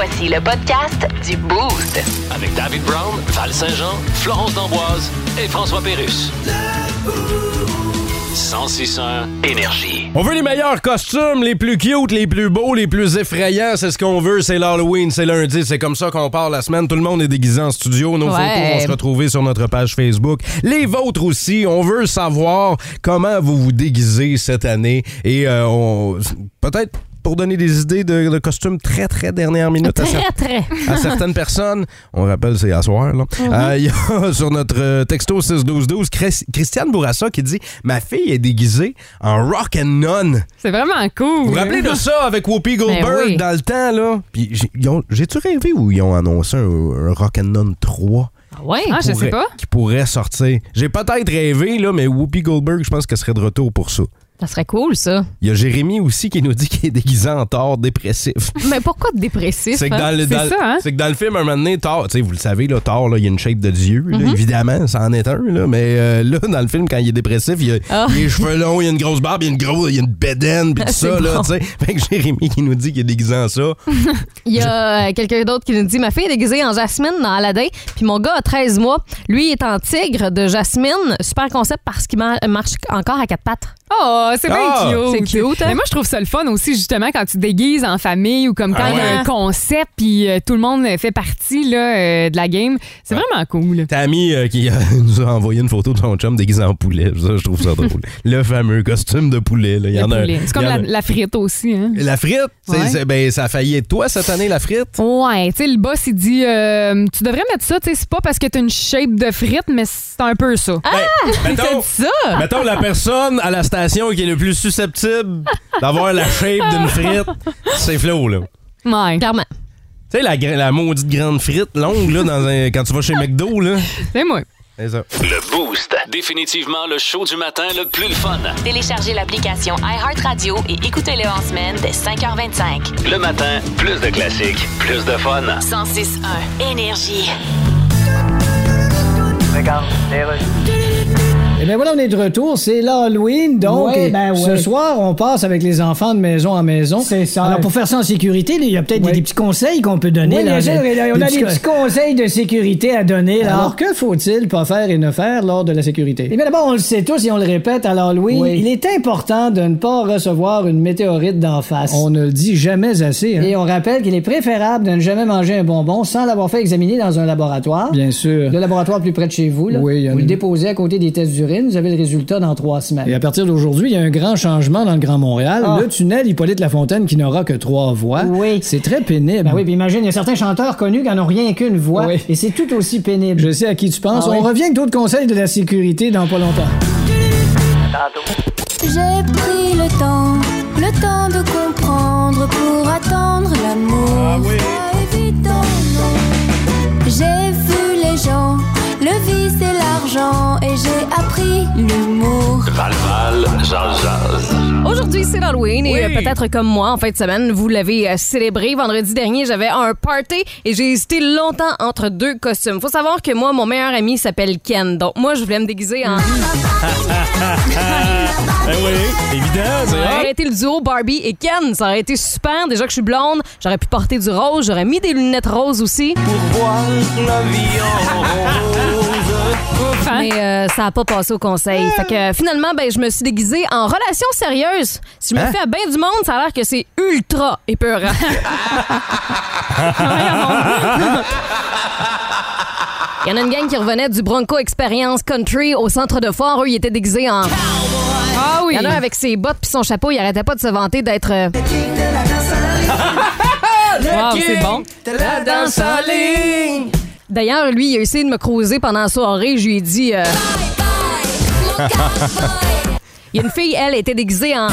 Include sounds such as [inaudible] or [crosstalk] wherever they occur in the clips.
Voici le podcast du Boost. Avec David Brown, Val Saint-Jean, Florence D'Amboise et François Pérus. 1061 Énergie. On veut les meilleurs costumes, les plus cute, les plus beaux, les plus effrayants. C'est ce qu'on veut. C'est l'Halloween, c'est lundi. C'est comme ça qu'on part la semaine. Tout le monde est déguisé en studio. Nos Ouais. photos vont se retrouver sur notre page Facebook. Les vôtres aussi. On veut savoir comment vous vous déguisez cette année. Et euh, on... peut-être pour donner des idées de, de costumes très, très dernière minute à Très, cer- très. à certaines personnes. On rappelle, c'est à soir. là. Euh, Il y a [laughs] sur notre euh, texto 61212 Chris- Christiane Bourassa qui dit Ma fille est déguisée en rock and nun. C'est vraiment cool. Vous vous rappelez de ça avec Whoopi Goldberg Ben oui. dans le temps, là? Puis j'ai-tu rêvé ou ils ont annoncé un, un Rock and Nun 3? Ah ouais? Ah, je sais pas. Qui pourrait sortir. J'ai peut-être rêvé, là, mais Whoopi Goldberg, je pense qu'elle serait de retour pour ça. Ça serait cool, ça. Il y a Jérémy aussi qui nous dit qu'il est déguisé en Thor dépressif. Mais pourquoi dépressif? C'est que, hein? dans le, hein? que dans film, un moment donné, Thor, tu sais, vous le savez, là, Thor, là, il y a une shape de Dieu, là, Mm-hmm. évidemment, ça en est un, là, mais euh, là, dans le film, quand il est dépressif, il a Ah. les cheveux longs, il y a une grosse barbe, il y a une grosse, il y a une bédaine, puis tout [laughs] ça, là, bon. tu sais. Fait que Jérémy qui nous dit qu'il est déguisé en ça. [laughs] Il y a euh, quelqu'un d'autre qui nous dit Ma fille est déguisée en Jasmine dans Aladdin, puis mon gars a 13 mois. Lui il est en tigre de Jasmine. Super concept parce qu'il mar- marche encore à quatre pattes. Oh, c'est bien Ah! cute. C'est cute, hein? Mais moi, je trouve ça le fun aussi, justement, quand tu te déguises en famille ou comme quand Ah il y a ouais? un concept puis euh, tout le monde fait partie là, euh, de la game. C'est vraiment cool. Tammy euh, qui euh, [laughs] nous a envoyé une photo de son chum déguisé en poulet. Ça, je trouve ça drôle. [laughs] Le fameux costume de poulet. là. Il y Le en a un- poulet. C'est comme il y en la, a- la frite aussi. Hein? La frite, c'est- Ouais. c'est- ben, ça a failli être toi cette année, la frite? Ouais, tu sais, le boss, il dit euh, Tu devrais mettre ça, tu sais, c'est pas parce que t'as une shape de frite, mais c'est un peu ça. Ben, mettons, C'est ça! mettons la personne à la station qui est le plus susceptible d'avoir la shape d'une frite, c'est Flo, là. Ouais, Clairement. Tu sais, la, gra- la maudite grande frite longue, là, dans un- quand tu vas chez McDo, là. c'est moi. C'est ça. Le Boost. Définitivement le show du matin le plus le fun. Téléchargez l'application iHeartRadio et écoutez-le en semaine dès 5h25. Le matin, plus de classiques, plus de fun. 106.1 Énergie. Eh bien voilà, on est de retour. C'est l'Halloween, donc. Ouais, ben Ce soir, on passe avec les enfants de maison en maison. C'est ça. Alors, pour faire ça en sécurité, il y a peut-être Ouais. des petits conseils qu'on peut donner. Oui, là, bien sûr, des- on a des petits conseils de sécurité à donner. Alors, que faut-il pas faire et ne faire lors de la sécurité? Eh bien, d'abord, on le sait tous et on le répète à l'Halloween. Oui. Il est important de ne pas recevoir une météorite d'en face. On ne le dit jamais assez. Et on rappelle qu'il est préférable de ne jamais manger un bonbon sans l'avoir fait examiner dans un laboratoire. Bien sûr. Le laboratoire plus près de chez vous, là. Oui, il y en Vous le déposez à côté des tests vous avez le résultat dans trois semaines. Et à partir d'aujourd'hui, il y a un grand changement dans le Grand Montréal. Ah. Le tunnel Hippolyte Lafontaine qui n'aura que trois voies. Oui. C'est très pénible. Ben oui, puis imagine, il y a certains chanteurs connus qui n'en ont rien qu'une voix. Oui. Et c'est tout aussi pénible. Je sais à qui tu penses. Ah oui? On revient avec d'autres conseils de la sécurité dans pas longtemps. J'ai pris le temps, le temps de comprendre pour attendre l'amour. Pas évident, non. J'ai vu les gens, le vice et l'argent, et j'ai appris l'humour. Val-Val, Jazz. Aujourd'hui, c'est l'Halloween et euh, peut-être comme moi, en fin de semaine, vous l'avez euh, célébré. Vendredi dernier, j'avais un party et j'ai hésité longtemps entre deux costumes. Faut savoir que moi, mon meilleur ami s'appelle Ken. Donc, moi, je voulais me déguiser en. Ben [laughs] oui, évident, c'est Ça aurait été le duo Barbie et Ken. Ça aurait été super. Déjà que je suis blonde, j'aurais pu porter du rose. J'aurais mis des lunettes roses aussi. Mais euh, ça n'a pas passé au conseil. Fait que euh, finalement, ben, je me suis déguisée en relation sérieuse. Si je me Hein? fais à bien du monde, ça a l'air que c'est ultra épeurant. [laughs] Il y en a une gang qui revenait du Bronco Experience Country au centre de foire. Eux, ils étaient déguisés en. Ah oui. Il y en a un avec ses bottes puis son chapeau. Il arrêtait pas de se vanter d'être. euh, Wow, c'est bon. La danse en ligne. D'ailleurs, lui, il a essayé de me croiser pendant la soirée. Je lui ai dit. euh, [laughs] Il y a une fille, elle, était déguisée en.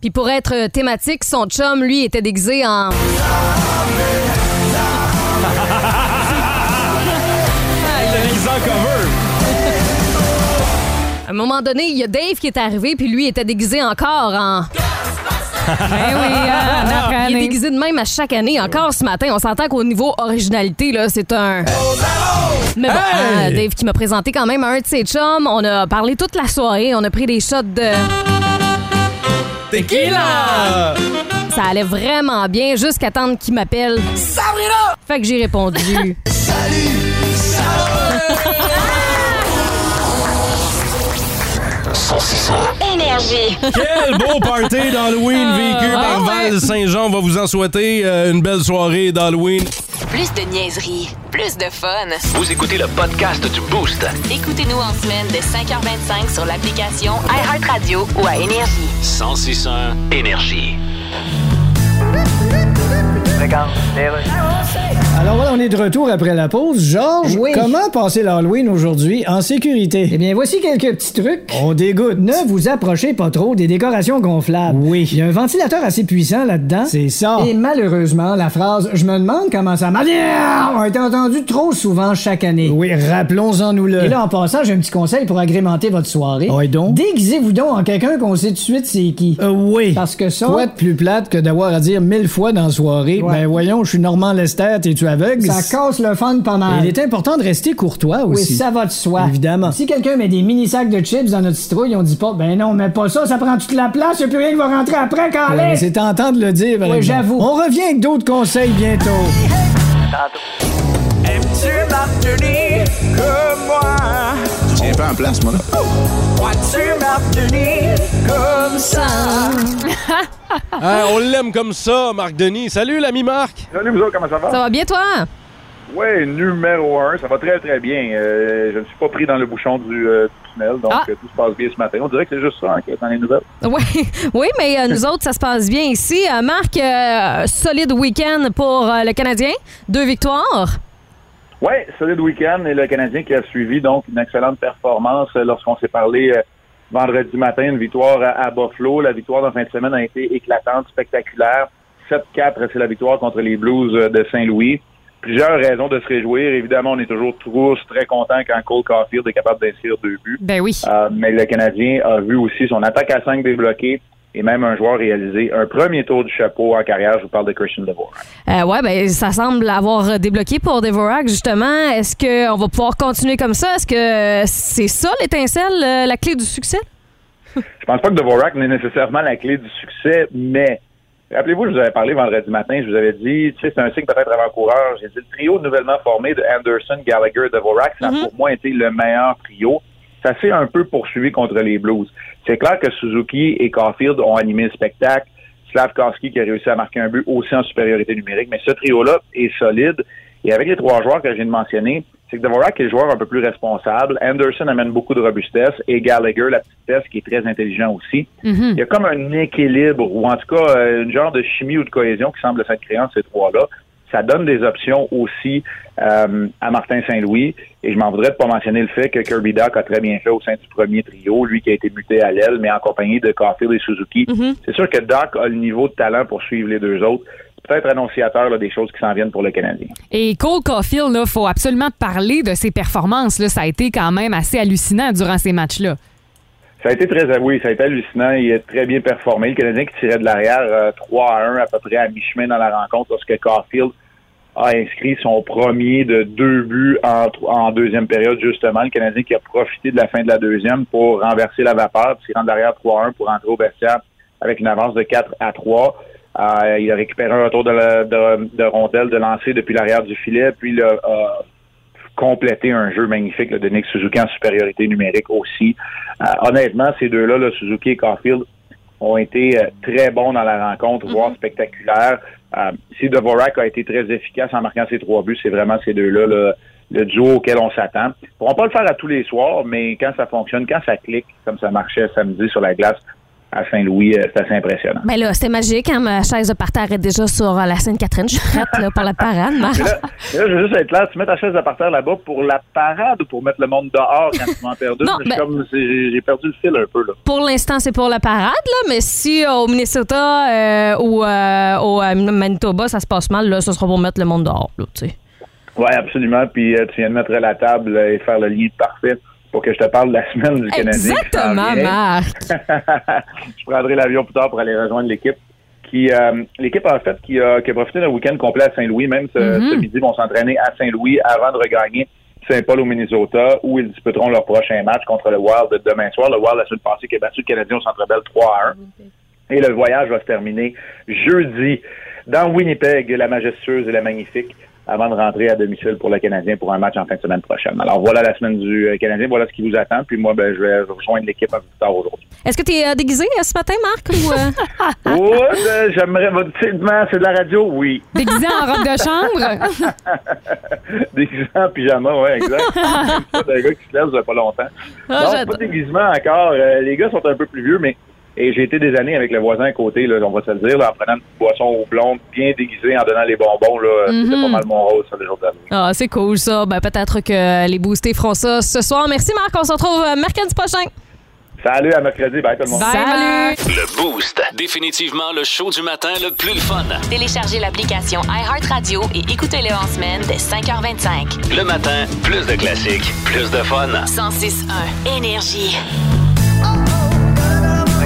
Puis pour être euh, thématique, son chum, lui, était déguisé en. déguisé en cover. À un moment donné, il y a Dave qui est arrivé, puis lui était déguisé encore en. Ben oui, hein, on [laughs] apprend Il est année. déguisé de même à chaque année. Encore ce matin, on s'entend qu'au niveau originalité, là, c'est un. Mais bon, Hey! hein, Dave qui m'a présenté quand même un de ses chums. On a parlé toute la soirée. On a pris des shots de. Tequila! Ça allait vraiment bien jusqu'à temps qu'il m'appelle. Sabrina! Fait que j'ai répondu. [laughs] Énergie. Quel beau party d'Halloween vécu Ah, par ouais. Val Saint-Jean. On va vous en souhaiter euh, une belle soirée d'Halloween. Plus de niaiserie, plus de fun. Vous écoutez le podcast du Boost. Écoutez-nous en semaine de 5h25 sur l'application iHeartRadio ou à Énergie. 1061 Énergie. Alors voilà, on est de retour après la pause. Georges, Oui. comment passer l'Halloween aujourd'hui en sécurité? Eh bien, voici quelques petits trucs. On dégoûte. Ne vous approchez pas trop des décorations gonflables. Oui. Il y a un ventilateur assez puissant là-dedans. C'est ça. Et malheureusement, la phrase Je me demande comment ça marche a été entendue trop souvent chaque année. Oui, rappelons-en-nous le. Et là, en passant, j'ai un petit conseil pour agrémenter votre soirée. Ouais, donc? Déguisez-vous donc en quelqu'un qu'on sait tout de suite c'est qui. Euh, oui. Parce que ça, Quoi de plus plate que d'avoir à dire mille fois dans la soirée, Ouais. ben voyons, je suis Normand Lester, t'es-tu aveugle? ça casse le fun pas mal. Il est important de rester courtois Oui, aussi. ça va de soi. Évidemment. Si quelqu'un met des mini sacs de chips dans notre citrouille, on dit pas, ben non, mets pas ça, ça prend toute la place, y'a plus rien qui va rentrer après quand l'air. c'est tentant de le dire, Oui, j'avoue. On revient avec d'autres conseils bientôt. Tiens pas en place, moi, là. [laughs] Hein, on l'aime comme ça, Marc Denis. Salut, l'ami Marc. Salut, vous autres, comment ça va? Ça va bien, toi? Oui, numéro un, ça va très, très bien. Euh, je ne suis pas pris dans le bouchon du, euh, tunnel, donc Ah. euh, tout se passe bien ce matin. On dirait que c'est juste ça, hein, qui est dans les nouvelles. Oui, [laughs] oui mais euh, nous autres, ça se passe bien ici. Euh, Marc, euh, solide week-end pour euh, le Canadien. Deux victoires. Oui, solide week-end et le Canadien qui a suivi donc une excellente performance euh, lorsqu'on s'est parlé euh, vendredi matin, une victoire à, à Buffalo. La victoire de fin de semaine a été éclatante, spectaculaire. 7-4, c'est la victoire contre les Blues euh, de Saint-Louis. Plusieurs raisons de se réjouir. Évidemment, on est toujours tous très contents quand Cole Caulfield est capable d'inscrire deux buts. Ben oui. Euh, mais le Canadien a vu aussi son attaque à 5 débloquée et même un joueur réaliser un premier tour du chapeau en carrière. Je vous parle de Christian Devorak. Euh, ouais, ben ça semble avoir débloqué pour Devorak, justement. Est-ce qu'on va pouvoir continuer comme ça? Est-ce que c'est ça l'étincelle, euh, la clé du succès? [laughs] Je pense pas que Devorak n'est nécessairement la clé du succès, mais rappelez-vous, je vous avais parlé vendredi matin, je vous avais dit, tu sais, c'est un signe peut-être avant-coureur. J'ai dit le trio nouvellement formé de Anderson, Gallagher, Devorak, ça a pour moi été le meilleur trio. Ça s'est un peu poursuivi contre les Blues. C'est clair que Suzuki et Caulfield ont animé le spectacle. Slavkowski qui a réussi à marquer un but aussi en supériorité numérique, mais ce trio-là est solide. Et avec les trois joueurs que je viens de mentionner, c'est que Dvorak est le joueur un peu plus responsable. Anderson amène beaucoup de robustesse et Gallagher, la petitesse, qui est très intelligent aussi. Mhm. Il y a comme un équilibre ou en tout cas euh, une genre de chimie ou de cohésion qui semble s'être créée entre ces trois-là. Ça donne des options aussi euh, à Martin Saint-Louis. Et je m'en voudrais de pas mentionner le fait que Kirby Doc a très bien fait au sein du premier trio, lui qui a été muté à l'aile, mais en compagnie de Caulfield et Suzuki. C'est sûr que Doc a le niveau de talent pour suivre les deux autres. Peut-être annonciateur là, des choses qui s'en viennent pour le Canadien. Et Cole Caulfield, il faut absolument parler de ses performances. Là. Ça a été quand même assez hallucinant durant ces matchs-là. Ça a été très avoué, ça a été hallucinant. Il a très bien performé. Le Canadien qui tirait de l'arrière euh, 3 à 1 à peu près à mi-chemin dans la rencontre lorsque Caulfield a inscrit son premier de deux buts en, deuxième période, justement. Le Canadien qui a profité de la fin de la deuxième pour renverser la vapeur, puis rendre l'arrière 3 à 1 pour entrer au vestiaire avec une avance de 4 à 3. Euh, il a récupéré un retour de, la- de, de rondelle de lancer depuis l'arrière du filet, puis il a euh, complété un jeu magnifique là, de Nick Suzuki en supériorité numérique aussi. Euh, honnêtement, ces deux-là, là, Suzuki et Caulfield, ont été euh, très bons dans la rencontre, voire spectaculaires. Euh, si Dvorak a été très efficace en marquant ses trois buts, c'est vraiment ces deux-là là, le duo auquel on s'attend. Ils pourront pas le faire à tous les soirs, mais quand ça fonctionne, quand ça clique, comme ça marchait samedi sur la glace à Saint-Louis, euh, c'est assez impressionnant. Ben là, c'était magique. Hein? Ma chaise de parterre est déjà sur euh, la Sainte-Catherine. Je suis prête là, pour la parade. Mais là, mais là, je veux juste être clair, tu mets ta chaise à parterre là-bas pour la parade ou pour mettre le monde dehors quand tu m'en perds comme- J'ai perdu le fil un peu, là. Pour l'instant, c'est pour la parade, là, mais si euh, au Minnesota euh, ou euh, au Manitoba, ça se passe mal, là, ce sera pour mettre le monde dehors. Là, tu sais. Oui, absolument. Puis tu viens de mettre la table et faire le lien parfait pour que je te parle de la semaine du Canadien. Exactement. Marc. [laughs] je prendrai l'avion plus tard pour aller rejoindre l'équipe. qui euh, l'équipe en fait qui a, qui a profité d'un week-end complet à Saint-Louis. Même ce, ce midi, vont s'entraîner à Saint-Louis avant de regagner Saint-Paul au Minnesota, où ils disputeront leur prochain match contre le Wild demain soir. Le Wild la semaine passée qui a battu le Canadien au Centre Bell 3 à 1. Et le voyage va se terminer jeudi dans Winnipeg, la majestueuse et la magnifique, avant de rentrer à domicile pour le Canadien pour un match en fin de semaine prochaine. Alors voilà la semaine du euh, Canadien, voilà ce qui vous attend. Puis moi, ben, je vais rejoindre l'équipe un peu plus tard aujourd'hui. Est-ce que tu es déguisé euh, ce matin, Marc? Ou, euh? [laughs] Ouais, ben, j'aimerais. Tu sais, c'est de la radio, oui. Déguisé en robe de chambre? [laughs] Déguisé en pyjama, ouais, exact. [laughs] C'est d'un gars qui se lève, ça pas longtemps. Ah, non, pas de déguisement encore. Euh, les gars sont un peu plus vieux, mais et j'ai été des années avec le voisin à côté, là, on va se le dire, là, en prenant une boisson au blond, bien déguisé, en donnant les bonbons. là, C'était Mhm. pas mal mon rôle, ça, les jours d'année. Ah, c'est cool, ça. Ben, peut-être que les boostés feront ça ce soir. Merci, Marc. On se retrouve euh, mercredi prochain. Salut, à mercredi. Bye, tout le monde. Salut! Le Boost. Définitivement le show du matin le plus le fun. Téléchargez l'application iHeartRadio et écoutez-le en semaine dès 5h25. Le matin, plus de classiques, plus de fun. 106.1 Énergie.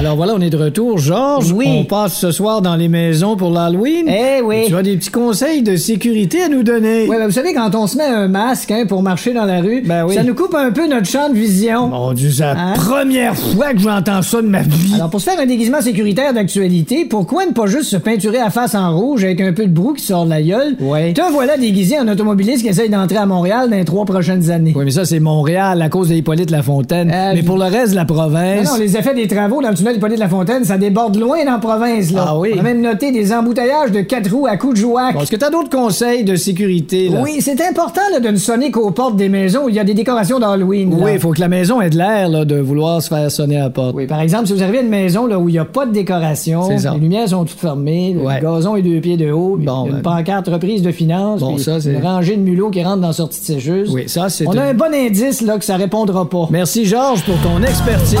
Alors voilà, on est de retour. Georges, Oui. on passe ce soir dans les maisons pour l'Halloween. Eh oui. Tu as des petits conseils de sécurité à nous donner. Oui, ben vous savez, quand on se met un masque hein, pour marcher dans la rue, Ben oui. ça nous coupe un peu notre champ de vision. Mon Dieu, c'est la Hein? première fois que j'entends ça de ma vie. Alors, pour se faire un déguisement sécuritaire d'actualité, pourquoi ne pas juste se peinturer la face en rouge avec un peu de brou qui sort de la gueule? Ouais. Te voilà déguisé en automobiliste qui essaye d'entrer à Montréal dans les trois prochaines années. Oui, mais ça, c'est Montréal à cause de Hippolyte Lafontaine. Euh, mais pour le reste de la Non, province. non, les effets des travaux dans le tunnel Hippolyte Lafontaine, ça déborde loin dans la province, là. Ah oui? On a même noté des embouteillages de quatre roues à coups de jouac. Bon, Est-ce que t'as d'autres conseils de sécurité, là? Oui, c'est important là, de ne sonner qu'aux portes des maisons où il y a des décorations d'Halloween. Oui, il faut que la maison ait de l'air, là, de vouloir se faire sonner à la porte. Oui, par exemple, si vous arrivez à une maison là, où il n'y a pas de décoration, les lumières sont toutes fermées, le gazon est deux pieds de haut, Bon, une ben. pancarte reprise de finances, Bon, ça, une rangée de mulots qui rentrent dans la sortie de sécheuse. Oui, ça, c'est. On a un bon indice là, que ça répondra pas. Merci, Georges, pour ton expertise.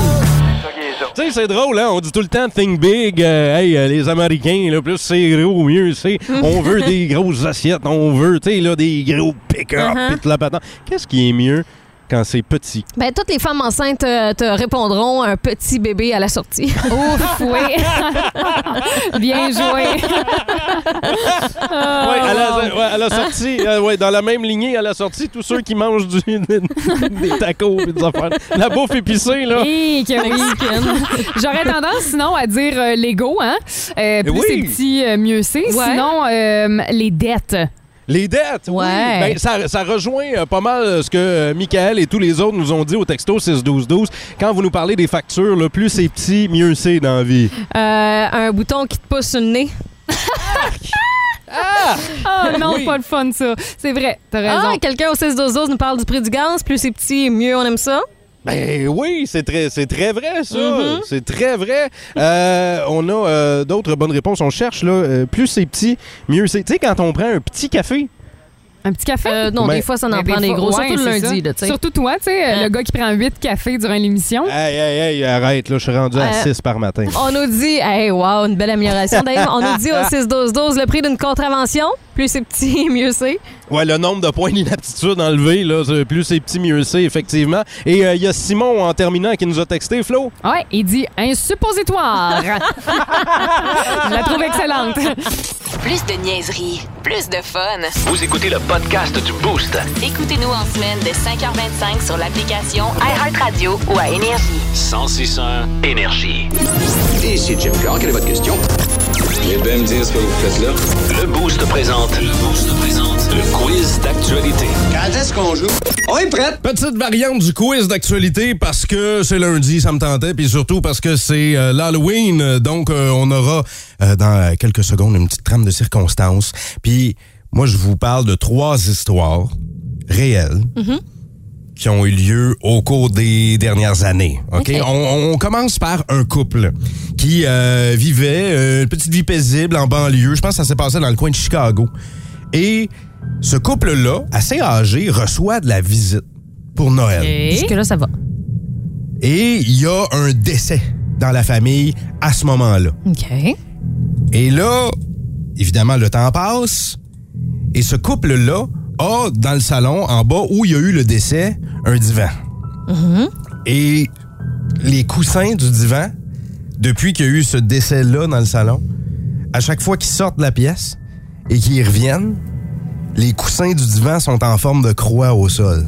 Tu sais, c'est drôle, hein? On dit tout le temps think big. euh, hey, euh, les Américains, là, plus c'est gros, mieux c'est. [laughs] On veut des grosses assiettes, on veut, tu sais, là, des gros pick-up Uh-huh. pis tout la patente. Qu'est-ce qui est mieux quand c'est petit? Ben, toutes les femmes enceintes euh, te répondront un petit bébé à la sortie. [laughs] Ouf, oui. [laughs] Bien joué. [laughs] Ah, Ouais, à la, wow. ouais, à la sortie, euh, ouais, dans la même lignée, à la sortie, tous ceux qui mangent du, des tacos et des affaires. La bouffe épicée, là. Oui. J'aurais tendance sinon à dire euh, Lego, hein? Euh, plus Oui. c'est petit, euh, mieux c'est. Ouais. Sinon, euh, les dettes. Les dettes, oui. Ouais. Ben, ça, ça rejoint euh, pas mal euh, ce que euh, Michael et tous les autres nous ont dit au texto 61212. Quand vous nous parlez des factures, là, plus c'est petit, mieux c'est dans la vie. Euh, un bouton qui te pousse sur le nez. Oh [laughs] non, Oui. pas le fun, ça. C'est vrai, t'as Ah, raison. quelqu'un au 6 12 nous parle du prix du gaz. Plus c'est petit, mieux on aime ça. Ben oui, c'est très, c'est très vrai, ça. Mhm. C'est très vrai. Euh, on a euh, d'autres bonnes réponses. On cherche, là, euh, plus c'est petit, mieux c'est. Tu sais, quand on prend un petit café, Un petit café? Euh, non, Ben, des fois, ça en Mais prend des des gros. ouais, surtout le lundi, là. Surtout toi, tu sais, euh, Hein? le gars qui prend 8 cafés durant l'émission. hey, hey, hey, arrête, là, je suis rendu à Euh, 6 par matin. [laughs] On nous dit, hey, wow, une belle amélioration. D'ailleurs, on nous dit au [laughs] 6-12-12 le prix d'une contravention. Plus c'est petit, [laughs] mieux c'est. Ouais, le nombre de points d'inaptitude enlevé, là, plus c'est petit, mieux c'est, effectivement. Et euh, il y a Simon, en terminant, qui nous a texté, Flo? Ouais, il dit un suppositoire. Je la trouve excellente. Plus de niaiserie, plus de fun. Vous écoutez le podcast du Boost. Écoutez-nous en semaine de 5h25 sur l'application iHeartRadio ou à Énergie. 1061 Énergie. Ici Jim Carr, quelle est votre question? Eh bien me dire ce que vous faites là? Le Boost présente. Le Boost présente. Le quiz d'actualité. Quand est-ce qu'on joue? On est prêt! Petite variante du quiz d'actualité parce que c'est lundi, ça me tentait, puis surtout parce que c'est euh, l'Halloween. Donc, euh, on aura euh, dans quelques secondes une petite trame de circonstances. Puis, moi, je vous parle de trois histoires réelles. qui ont eu lieu au cours des dernières années. OK? On, on commence par un couple qui euh, vivait une petite vie paisible en banlieue. Je pense que ça s'est passé dans le coin de Chicago. Et ce couple-là, assez âgé, reçoit de la visite pour Noël. Jusque-là, ça va. Et il y a un décès dans la famille à ce moment-là. OK. Et là, évidemment, le temps passe. Et ce couple-là a, dans le salon, en bas où il y a eu le décès, un divan. Et les coussins du divan depuis qu'il y a eu ce décès-là dans le salon, à chaque fois qu'ils sortent de la pièce et qu'ils reviennent, les coussins du divan sont en forme de croix au sol.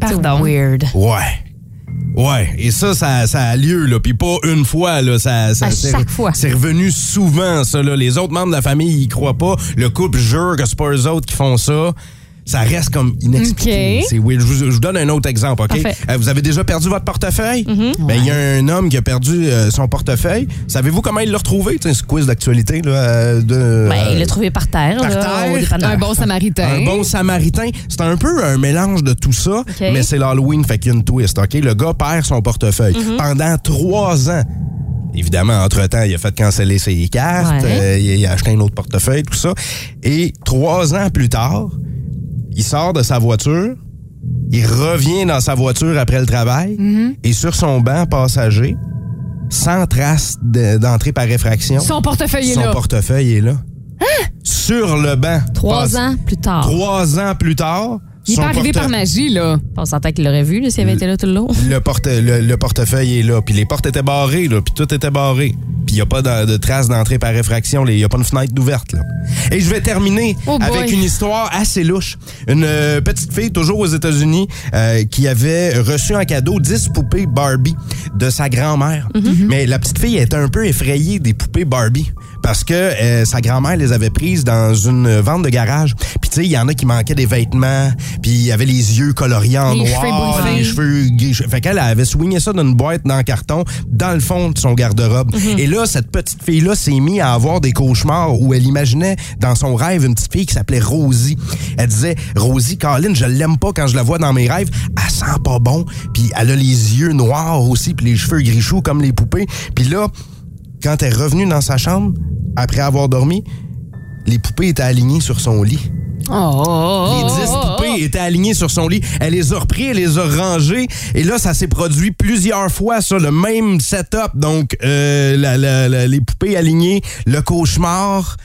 Pardon? Weird. Ouais. Ouais, et ça, ça, ça a lieu, là. Puis pas une fois, là. Ça, ça, À c'est- chaque fois. C'est revenu souvent, ça, là. Les autres membres de la famille, ils croient pas. Le couple jure que c'est pas eux autres qui font ça. Ça reste comme inexpliqué. Ok. C'est weird. Je vous, je vous donne un autre exemple, OK? Euh, vous avez déjà perdu votre portefeuille? Mm-hmm. Ben, il y a un homme qui a perdu euh, son portefeuille. Savez-vous comment il l'a retrouvé? C'est un quiz d'actualité, là. euh, de, Ben, il l'a trouvé par terre, par là, terre? Un bon samaritain. un bon samaritain. C'est un peu un mélange de tout ça, mais c'est l'Halloween, fait qu'il y a une twist, OK? Le gars perd son portefeuille. Mhm. Pendant trois ans, évidemment, entre-temps, il a fait canceller ses cartes, Ouais. euh, il a acheté un autre portefeuille, tout ça. Et trois ans plus tard, il sort de sa voiture, il revient dans sa voiture après le travail, Mhm. et sur son banc passager, sans trace de- d'entrée par réfraction, Son portefeuille est son là. portefeuille est là. Sur le banc. Trois ans plus tard. Trois ans plus tard. Il est son pas arrivé porte- par magie, là. On s'entend qu'il l'aurait vu là, s'il avait été là tout le long. Le, porte, le, le portefeuille est là, puis les portes étaient barrées, là, puis tout était barré. Puis il n'y a pas de, de traces d'entrée par réfraction, il n'y a pas une fenêtre ouverte. Là. Et je vais terminer Oh avec une histoire assez louche. Une euh, petite fille, toujours aux États-Unis, euh, qui avait reçu en cadeau 10 poupées Barbie de sa grand-mère. Mais la petite fille était un peu effrayée des poupées Barbie parce que euh, sa grand-mère les avait prises dans une vente de garage. Puis tu sais, il y en a qui manquaient des vêtements, puis il y avait les yeux coloriés en Les noir, cheveux les cheveux gris. Fait qu'elle avait swingé ça dans une boîte dans le carton, dans le fond de son garde-robe. Et là, cette petite fille-là s'est mise à avoir des cauchemars où elle imaginait dans son rêve une petite fille qui s'appelait Rosie. Elle disait, Rosie, Colin, je l'aime pas quand je la vois dans mes rêves. Elle sent pas bon. Puis elle a les yeux noirs aussi, puis les cheveux grichous comme les poupées. Puis là, quand elle est revenue dans sa chambre, après avoir dormi, les poupées étaient alignées sur son lit. Oh, Les 10 poupées étaient alignées sur son lit. Elle les a repris, elle les a rangées. Et là, ça s'est produit plusieurs fois, ça, le même setup. Donc, euh, la- la- la- les poupées alignées, le cauchemar.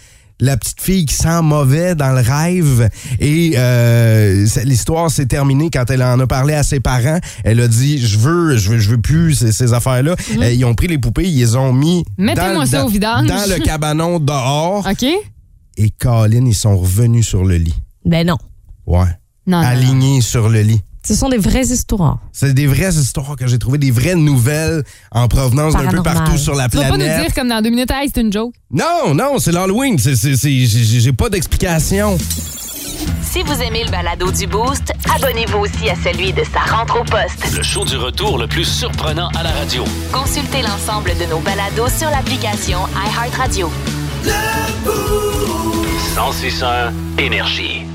La petite fille qui sent mauvais dans le rêve. Et euh, l'histoire s'est terminée quand elle en a parlé à ses parents. Elle a dit Je veux, je veux, je veux plus ces, ces affaires-là. Euh, ils ont pris les poupées, ils les ont mis dans, ça dans- au vidange. dans le cabanon dehors. [laughs] OK? Et Colin, ils sont revenus sur le lit. Ben non. Ouais. Non, non, alignés sur le lit. Ce sont des vraies histoires. C'est des vraies histoires que j'ai trouvées, des vraies nouvelles en provenance d'un peu partout sur la Tu vas pas nous planète. dire comme dans deux minutes, hey, c'est une joke. Non, non, c'est l'Halloween. C'est- c'est- c'est- J'ai j'ai pas d'explication. Si vous aimez le balado du Boost, abonnez-vous aussi à celui de sa rentre au poste. Le show du retour le plus surprenant à la radio. Consultez l'ensemble de nos balados sur l'application iHeartRadio. 1061 Énergie.